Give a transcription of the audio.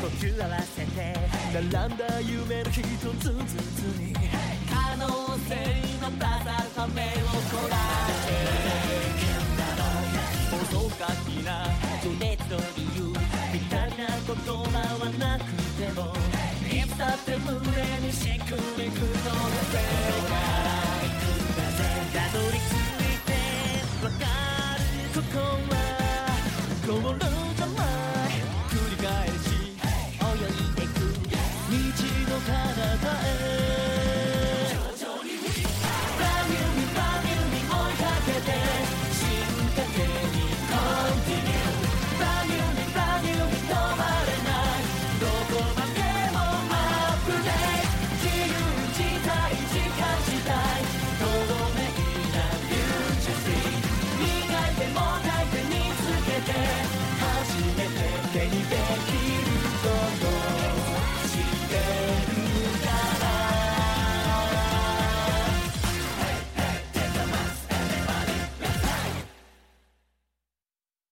呼吸合わせて並んだ夢の一つずつに可能性のたさためをこら遅かきな情熱の理由ぴったりな言葉はなくてもいつだって胸にしくりくのせから行くんだぜたどり着いてわかるここは more.